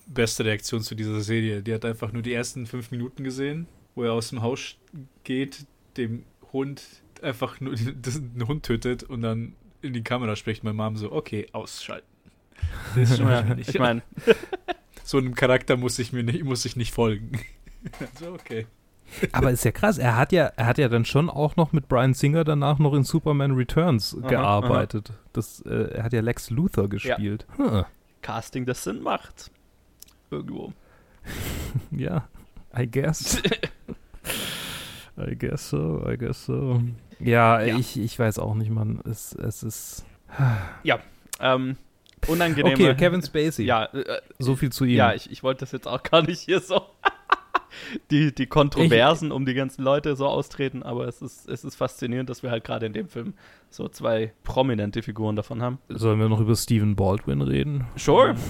beste Reaktion zu dieser Serie. Die hat einfach nur die ersten fünf Minuten gesehen, wo er aus dem Haus geht, dem Hund einfach nur den Hund tötet und dann in die Kamera spricht. Meine Mom so, okay, ausschalten. Das ist schon Ja, ich meine, so einem Charakter muss ich mir nicht, muss ich nicht folgen. so, okay. Aber ist ja krass. Er hat ja, er hat ja dann schon auch noch mit Brian Singer danach noch in Superman Returns Aha, gearbeitet. Das, äh, er hat ja Lex Luthor gespielt. Hm. Casting, das Sinn macht. Irgendwo. Ja, I guess. I guess so, I guess so. Ja, Ja. Ich, ich weiß auch nicht, Mann. Es, es ist. Ähm, unangenehme. Okay, Kevin Spacey. Ja, äh, So viel zu ihm. ja, ich, ich wollte das jetzt auch gar nicht hier so. die, die Kontroversen um die ganzen Leute so austreten, aber es ist, es ist faszinierend, dass wir halt gerade in dem Film so zwei prominente Figuren davon haben. Sollen wir noch über Stephen Baldwin reden? Sure.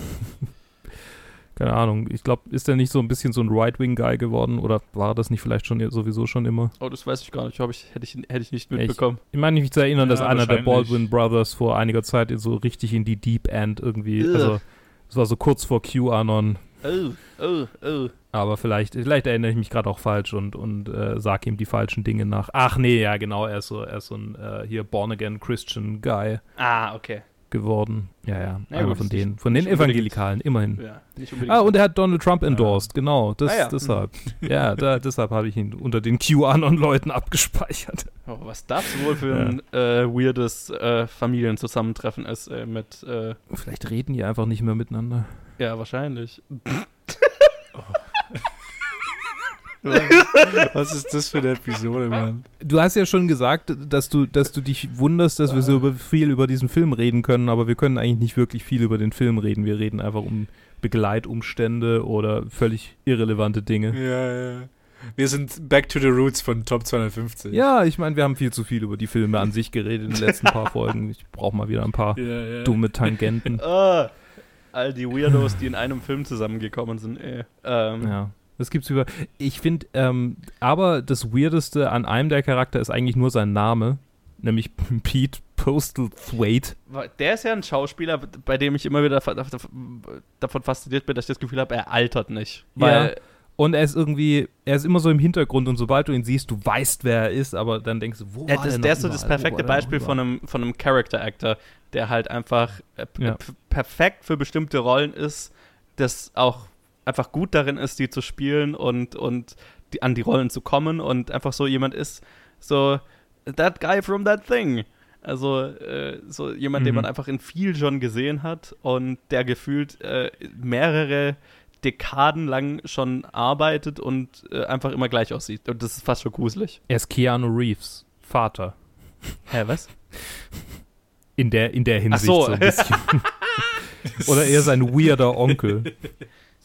Keine Ahnung. Ich glaube, ist er nicht so ein bisschen so ein Right-Wing-Guy geworden? Oder war das nicht vielleicht schon sowieso schon immer? Oh, das weiß ich gar nicht. Ich, hätte, ich, hätte ich nicht mitbekommen. Ich, ich meine, mich zu erinnern, Ja, dass einer der. Baldwin Brothers vor einiger Zeit so richtig in die Deep End irgendwie, also es war so kurz vor QAnon, Oh, oh, oh. aber vielleicht, vielleicht erinnere ich mich gerade auch falsch und, und äh, sag ihm die falschen Dinge nach. Ach nee, ja genau, er ist so, er ist so ein äh, hier Born-Again Christian Guy Ah, okay. Geworden. Ja, ja, Na einer gut, von denen, von den Evangelikalen, immerhin. Ja. Ah, und er hat Donald Trump endorsed, genau. Das, Ah, ja. Deshalb. Ja, da, deshalb habe ich ihn unter den QAnon-Leuten abgespeichert. oh, was das wohl für ein äh, weirdes äh, Familienzusammentreffen ist äh, mit, Vielleicht reden die einfach nicht mehr miteinander. ja, wahrscheinlich. Was ist das für eine Episode, Mann? Du hast ja schon gesagt, dass du, dass du dich wunderst, dass wir so über, viel über diesen Film reden können, aber wir können eigentlich nicht wirklich viel über den Film reden. Wir reden einfach um Begleitumstände oder völlig irrelevante Dinge. Ja, ja. Wir sind back to the roots von Top 250. Ja, ich meine, wir haben viel zu viel über die Filme an sich geredet in den letzten paar Folgen. Ich brauche mal wieder ein paar ja, ja. dumme Tangenten. Ah, all die Weirdos, die in einem Film zusammengekommen sind, ey. Ähm, Ja. Das gibt's über. Ich finde, ähm, aber das Weirdeste an einem der Charakter ist eigentlich nur sein Name, nämlich Pete Postlethwaite. Der ist ja ein Schauspieler, bei dem ich immer wieder davon fasziniert bin, dass ich das Gefühl habe, er altert nicht. Weil, Und er ist irgendwie, er ist immer so im Hintergrund und sobald du ihn siehst, du weißt, wer er ist, aber dann denkst du, wo Ja, war das, der, der ist so das perfekte Beispiel von einem, von einem Character Actor, der halt einfach äh, Ja. perfekt für bestimmte Rollen ist, das auch einfach gut darin ist, die zu spielen und, und die, an die Rollen zu kommen und einfach so jemand ist, so that guy from that thing. Also äh, so jemand, den Mhm. man einfach in viel schon gesehen hat und der gefühlt äh, mehrere Dekaden lang schon arbeitet und äh, einfach immer gleich aussieht. Und das ist fast schon gruselig. Er ist Keanu Reeves, Vater. Hä, was? In der, in der Hinsicht so. so ein bisschen. Oder eher sein weirder Onkel.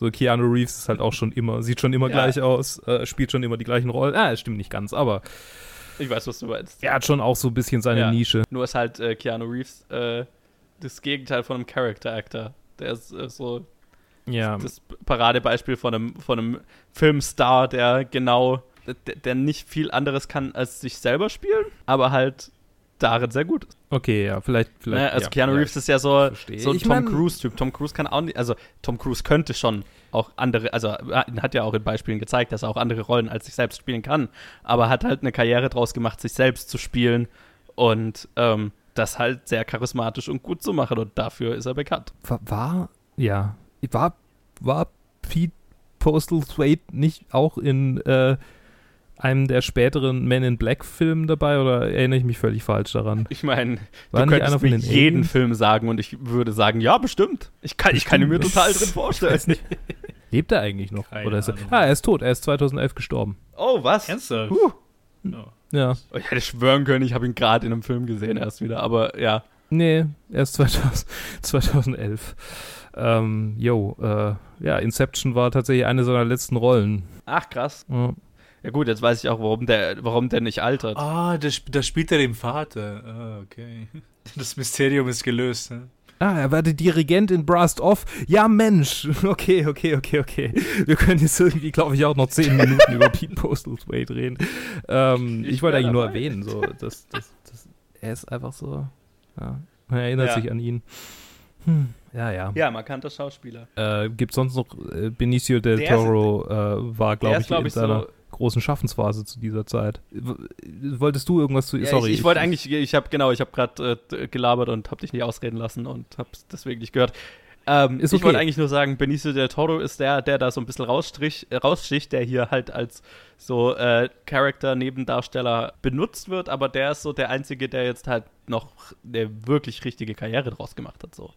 So, Keanu Reeves ist halt auch schon immer, sieht schon immer Ja. gleich aus, äh, spielt schon immer die gleichen Rollen. Ah, es stimmt nicht ganz, aber Ich weiß, was du meinst. er hat schon auch so ein bisschen seine Ja. Nische. Nur ist halt äh, Keanu Reeves äh, das Gegenteil von einem Character Actor. Der ist äh, so Ja. das Paradebeispiel von einem, von einem Filmstar, der genau, der, der nicht viel anderes kann als sich selber spielen, aber halt darin sehr gut ist. Okay, ja, vielleicht. vielleicht Ne? Also ja, Keanu Reeves ist ja so, so ein Ich Tom Cruise-Typ. Tom Cruise kann auch nicht, also Tom Cruise könnte schon auch andere, also er hat ja auch in Beispielen gezeigt, dass er auch andere Rollen als sich selbst spielen kann, aber hat halt eine Karriere draus gemacht, sich selbst zu spielen und ähm, das halt sehr charismatisch und gut zu machen und dafür ist er bekannt. War, war ja, war, war Pete Postlethwaite nicht auch in äh, einem der späteren Men in Black Filmen dabei oder erinnere ich mich völlig falsch daran? Ich meine, du nicht könntest einer von mir den jeden? Film sagen und ich würde sagen, ja, bestimmt. Ich kann, ich kann ihn mir total drin vorstellen. Lebt er eigentlich noch? Keine oder ist er, Ahnung. ah, er ist tot, er ist 2011 gestorben. Oh, was? Ernsthaft? Huh. Oh. Ja. Oh, Ich hätte schwören können, ich habe ihn gerade in einem Film gesehen erst wieder, aber ja. Nee, erst 2000, 2011. Ähm, yo, äh, ja, Inception war tatsächlich eine seiner letzten Rollen. Ach, krass. Ja. Ja gut, jetzt weiß ich auch, warum der, warum der nicht altert. Ah, da, sp- da spielt er den Vater. Ah, okay. Das Mysterium ist gelöst. Ne? Ah, er war der Dirigent in Brast Off. Ja, Mensch. Okay, okay, okay, okay. Wir können jetzt irgendwie, glaube ich, auch noch zehn Minuten über Pete Postlethwaite reden. Ähm, ich, Ich wollte eigentlich nur dabei. erwähnen, so, dass, dass, dass er ist einfach so, ja, man erinnert Ja. sich an ihn. Hm, ja, ja. Ja, markanter Schauspieler. Äh, gibt sonst noch, äh, Benicio del Der ist- Toro äh, war, glaube ist, ich, glaub in ich, seiner so. Großen Schaffensphase zu dieser Zeit. Wolltest du irgendwas zu, Ja, sorry. ich, ich wollte eigentlich, ich habe genau, ich habe gerade äh, gelabert und habe dich nicht ausreden lassen und habe deswegen nicht gehört. Ähm, Ist Ich wollte okay. eigentlich nur sagen, Benicio del Toro ist der, der da so ein bisschen rausstrich, raussticht, der hier halt als so äh, Charakter-Nebendarsteller benutzt wird, aber der ist so der Einzige, der jetzt halt noch eine wirklich richtige Karriere draus gemacht hat, so.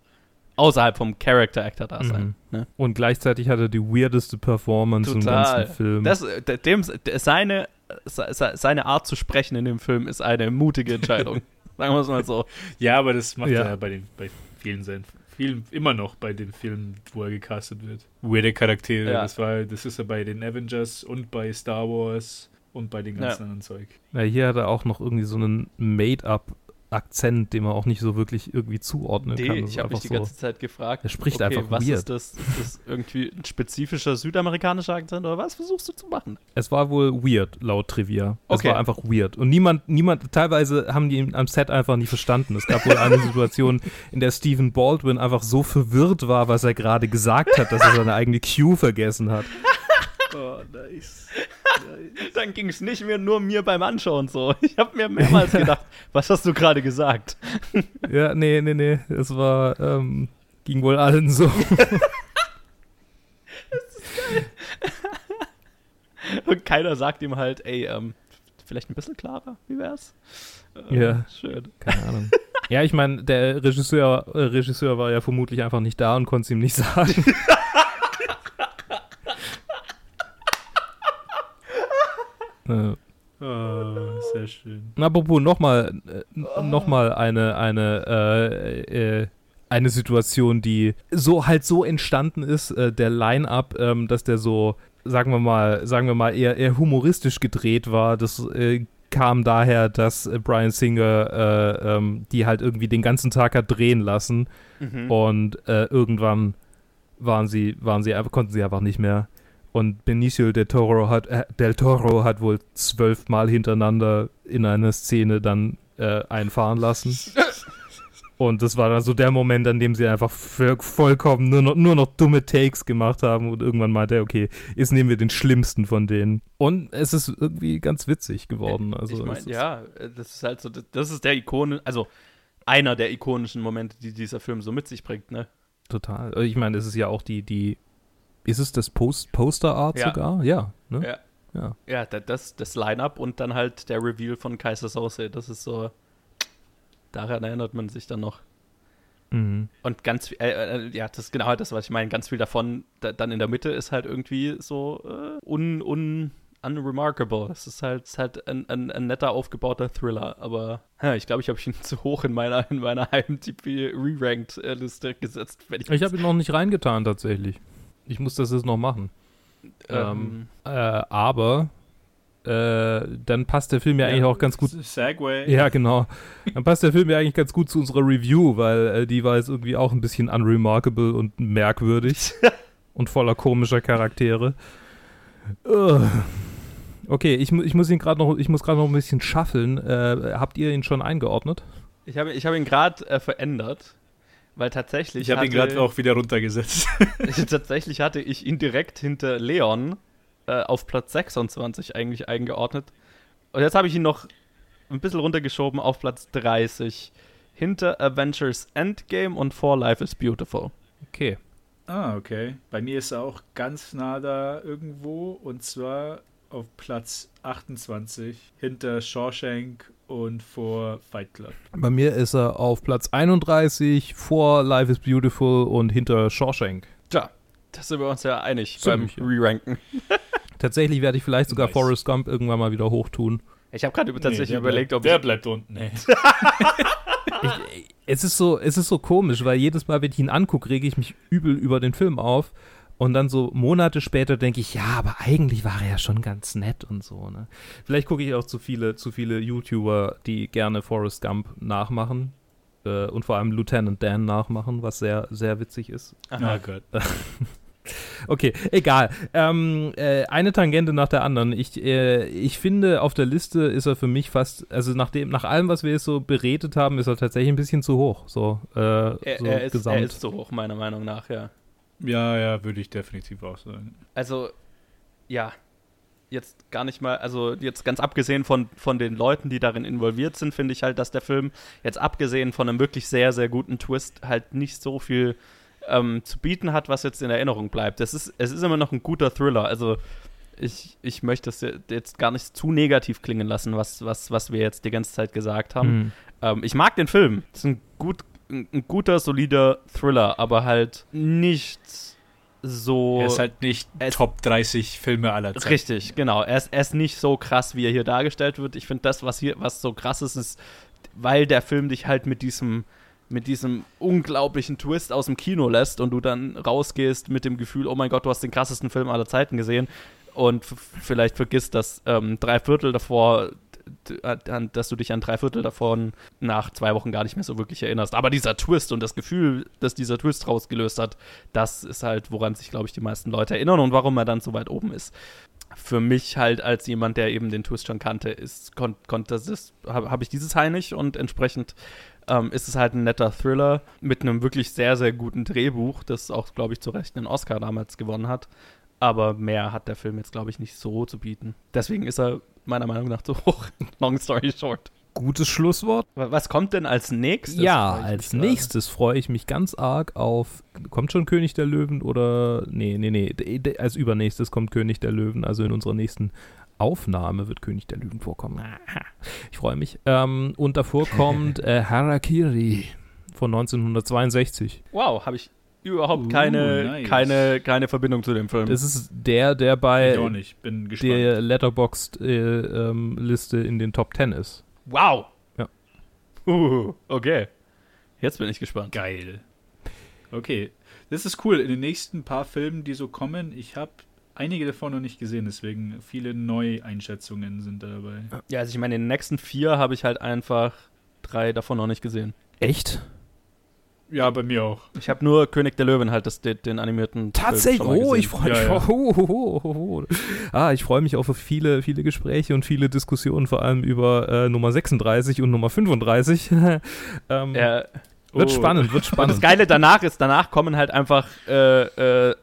Außerhalb vom Character-Actor-Dasein. Mhm. Ne? Und gleichzeitig hat er die weirdeste Performance im Total. ganzen Film. Das, de- dem, de- seine, se- se- seine Art zu sprechen in dem Film ist eine mutige Entscheidung. Sagen wir es mal so. Ja, aber das macht Ja. er ja bei, den, bei vielen seinen vielen, immer noch bei den Filmen, wo er gecastet wird. Weirde Charaktere. Ja. Das war, das ist er bei den Avengers und bei Star Wars und bei den ganzen Ja. anderen Zeug. Ja, hier hat er auch noch irgendwie so einen Akzent, den man auch nicht so wirklich irgendwie zuordnen Nee, kann. Das ich habe mich die so- ganze Zeit gefragt. Er spricht okay, einfach was weird. ist das? Ist das irgendwie ein spezifischer südamerikanischer Akzent oder was versuchst du zu machen? Es war wohl weird, laut Trivia. Okay. Es war einfach weird. Und niemand, niemand, teilweise haben die am Set einfach nicht verstanden. Es gab wohl eine Situation, in der Stephen Baldwin einfach so verwirrt war, was er gerade gesagt hat, dass er seine eigene Cue vergessen hat. Oh, nice. Dann ging es nicht mehr nur mir beim Anschauen so. Ich habe mir mehrmals gedacht, was hast du gerade gesagt? Ja, nee, nee, nee. Es war, ähm, ging wohl allen so. Und keiner sagt ihm halt, ey, ähm, vielleicht ein bisschen klarer, wie wär's? Äh, Ja. Schön. Keine Ahnung. Ja, ich meine, der Regisseur, äh, Regisseur war ja vermutlich einfach nicht da und konnte es ihm nicht sagen. Oh, sehr schön. Apropos nochmal äh, noch mal eine, eine, äh, äh, eine Situation, die so halt so entstanden ist, äh, der Line-Up, ähm, dass der so, sagen wir mal, sagen wir mal, eher, eher humoristisch gedreht war. Das äh, kam daher, dass äh, Brian Singer äh, ähm, die halt irgendwie den ganzen Tag hat drehen lassen Mhm. und äh, irgendwann waren sie, waren sie, konnten sie einfach nicht mehr. Und Benicio del Toro hat, äh, del Toro hat wohl zwölfmal hintereinander in einer Szene dann äh, einfahren lassen. Und das war dann so der Moment, an dem sie einfach vollkommen nur noch, nur noch dumme Takes gemacht haben und irgendwann meinte er, okay, jetzt nehmen wir den schlimmsten von denen. Und es ist irgendwie ganz witzig geworden. Also ich meine, ja, äh, das ist halt so, das- das ist der Ikone, also einer der ikonischen Momente, die dieser Film so mit sich bringt, ne? Total. Ich meine, es ist ja auch die, die, ist es das Post Poster-Art Ja. sogar? Ja. Ne? Ja. Ja. Ja, da- das, das Line-Up und dann halt der Reveal von Kaiser Sose, das ist so, daran erinnert man sich dann noch. Mhm. Und ganz viel, äh, äh, ja, das ist genau das, was ich meine. Ganz viel davon, da, dann in der Mitte ist halt irgendwie so äh, un, un, unremarkable. Es ist halt, ist halt ein, ein, ein netter aufgebauter Thriller, aber ja, ich glaube, ich habe ihn zu hoch in meiner, in meiner IMDb Re-Ranked-Liste gesetzt. Wenn ich Ich habe ihn noch nicht reingetan, tatsächlich. Ich muss das jetzt noch machen. ähm, Äh, aber äh, dann passt der Film ja, eigentlich auch ganz gut. Segway. Ja, genau. Dann passt der Film ja eigentlich ganz gut zu unserer Review, weil äh, die war jetzt irgendwie auch ein bisschen unremarkable und merkwürdig und voller komischer Charaktere. Ugh. Okay, ich, ich muss ihn gerade noch, ich muss gerade noch ein bisschen schaffeln. Äh, habt ihr ihn schon eingeordnet? ich habe ich hab ihn gerade äh, verändert, weil tatsächlich. Ich habe ihn hatte- gerade auch wieder runtergesetzt. Tatsächlich hatte ich ihn direkt hinter Leon äh, auf Platz 26 eigentlich eingeordnet. Und jetzt habe ich ihn noch ein bisschen runtergeschoben auf Platz 30. Hinter Avengers Endgame und For Life is Beautiful. Okay. ah, okay. Bei mir ist er auch ganz nah da irgendwo und zwar auf Platz 28 hinter Shawshank und vor Fight Club. Bei mir ist er auf Platz 31 vor Life is Beautiful und hinter Shawshank. Tja, das sind wir uns ja einig beim Ziemlich, ja. Re-Ranken. Tatsächlich werde ich vielleicht sogar Nice. Forrest Gump irgendwann mal wieder hochtun. Ich habe gerade tatsächlich der überlegt, bleibt, ob Der ich, bleibt unten. Nee. Ich, es, ist so, es ist so komisch, weil jedes Mal, wenn ich ihn angucke, rege ich mich übel über den Film auf. Und dann so Monate später denke ich, ja, aber eigentlich war er ja schon ganz nett und so. Ne? Vielleicht gucke ich auch zu viele, zu viele YouTuber, die gerne Forrest Gump nachmachen. Äh, und vor allem Lieutenant Dan nachmachen, was sehr, sehr witzig ist. Aha. Oh Gott. Okay, egal. Ähm, äh, eine Tangente nach der anderen. Ich, äh, ich finde, auf der Liste ist er für mich fast, also nach, dem, nach allem, was wir jetzt so beredet haben, ist er tatsächlich ein bisschen zu hoch. So, äh, er, so er, ist, gesamt. er ist so hoch, meiner Meinung nach, ja. Ja, ja, würde ich definitiv auch sagen. Also, ja, jetzt gar nicht mal, also jetzt ganz abgesehen von, von den Leuten, die darin involviert sind, finde ich halt, dass der Film, jetzt abgesehen von einem wirklich sehr, sehr guten Twist, halt nicht so viel ähm, zu bieten hat, was jetzt in Erinnerung bleibt. Es ist, es ist immer noch ein guter Thriller, also ich, ich möchte das jetzt gar nicht zu negativ klingen lassen, was, was, was wir jetzt die ganze Zeit gesagt haben. Hm. Ähm, ich mag den Film. Es ist ein, gut, ein, ein guter, solider Thriller, aber halt nicht so. Er ist halt nicht Es- Top 30 Filme aller Zeiten. Richtig, genau. Er ist, er ist nicht so krass, wie er hier dargestellt wird. Ich finde, das, was hier, was so krass ist, ist, weil der Film dich halt mit diesem, mit diesem unglaublichen Twist aus dem Kino lässt und du dann rausgehst mit dem Gefühl, oh mein Gott, du hast den krassesten Film aller Zeiten gesehen und vielleicht vergisst, dass ähm, drei Viertel davor dass du dich an drei Viertel davon nach zwei Wochen gar nicht mehr so wirklich erinnerst. Aber dieser Twist und das Gefühl, dass dieser Twist rausgelöst hat, das ist halt, woran sich, glaube ich, die meisten Leute erinnern und warum er dann so weit oben ist. Für mich halt als jemand, der eben den Twist schon kannte, ist, kon, konnte habe hab ich dieses High nicht und entsprechend ähm, ist es halt ein netter Thriller mit einem wirklich sehr, sehr guten Drehbuch, das auch, glaube ich, zu Recht einen Oscar damals gewonnen hat. Aber mehr hat der Film jetzt, glaube ich, nicht so zu bieten. Deswegen ist er meiner Meinung nach zu hoch. Long story short. Gutes Schlusswort. Was kommt denn als nächstes? Ja, als nächstes freue ich mich ganz arg auf. Kommt schon König der Löwen oder. Nee, nee, nee. Als übernächstes kommt König der Löwen. Also in unserer nächsten Aufnahme wird König der Löwen vorkommen. Ich freue mich. Ähm, und davor kommt äh, Harakiri von 1962. Wow, habe ich überhaupt uh, keine, nice. keine, keine Verbindung zu dem Film. Das ist der, der bei der Letterboxd-Liste äh, ähm, in den Top 10 ist. Wow. Ja. Uh, okay. Jetzt bin ich gespannt. Geil. Okay. Das ist cool. In den nächsten paar Filmen, die so kommen, ich habe einige davon noch nicht gesehen, deswegen viele Neueinschätzungen sind da dabei. Ja, also ich meine, in den nächsten vier habe ich halt einfach drei davon noch nicht gesehen. Echt? Ja, bei mir auch. Ich habe nur König der Löwen halt das, den, den animierten. Tatsächlich, oh, ich freue mich. Ja, ja. Oh, oh, oh, ah, ich freue mich auf viele, viele Gespräche und viele Diskussionen, vor allem über äh, Nummer 36 und Nummer 35. ähm, ja. Wird spannend, wird spannend. Und das Geile danach ist, danach kommen halt einfach äh, äh,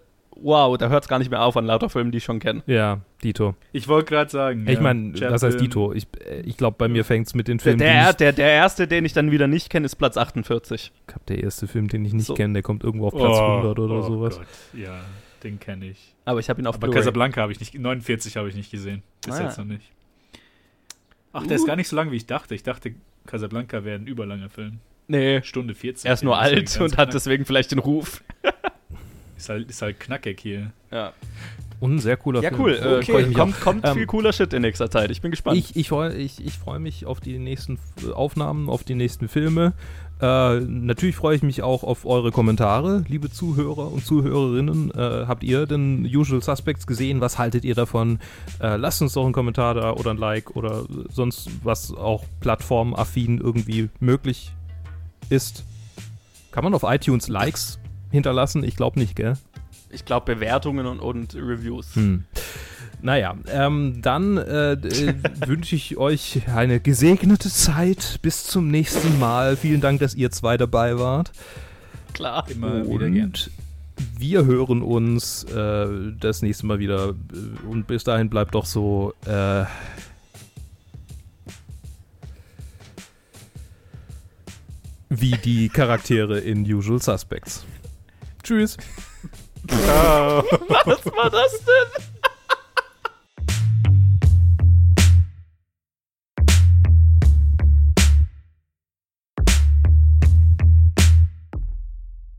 wow, da hört es gar nicht mehr auf an lauter Filmen, die ich schon kenne. Ja, Dito. Ich wollte gerade sagen. Ich ja, meine, was heißt Dito? Ich, ich glaube, bei mir fängt es mit den Filmen. Der, der, der, erste, den ich dann wieder nicht kenne, ist Platz 48. Ich glaube, der erste Film, den ich nicht so. kenne, der kommt irgendwo auf Platz oh, 100 oder oh sowas. Gott. Ja, den kenne ich. Aber ich habe ihn auf Aber Casablanca habe ich nicht, 49 habe ich nicht gesehen. Bis ah, jetzt noch nicht. Ach, der uh. ist gar nicht so lang, wie ich dachte. Ich dachte, Casablanca wäre ein überlanger Film. Nee. Stunde 14. Er ist nur alt und hat deswegen vielleicht den Ruf. Ist halt, ist halt knackig hier. Ja. Und ein sehr cooler ja, Film. Ja, cool. Äh, okay. kommt, kommt ähm, viel cooler Shit in nächster Zeit. Ich bin gespannt. Ich, ich freue ich, ich freu mich auf die nächsten Aufnahmen, auf die nächsten Filme. Äh, natürlich freue ich mich auch auf eure Kommentare, liebe Zuhörer und Zuhörerinnen. Äh, habt ihr den Usual Suspects gesehen? Was haltet ihr davon? Äh, lasst uns doch einen Kommentar da oder ein Like oder sonst was auch plattformaffin irgendwie möglich ist. Kann man auf iTunes Likes hinterlassen? Ich glaube nicht, gell? Ich glaube Bewertungen und, und Reviews. Hm. Naja, ähm, dann äh, äh, wünsche ich euch eine gesegnete Zeit. Bis zum nächsten Mal. Vielen Dank, dass ihr zwei dabei wart. Klar, immer und wieder gern. Wir hören uns äh, das nächste Mal wieder. Und bis dahin bleibt doch so. Äh, wie die Charaktere in Usual Suspects. Tschüss. Was war das denn?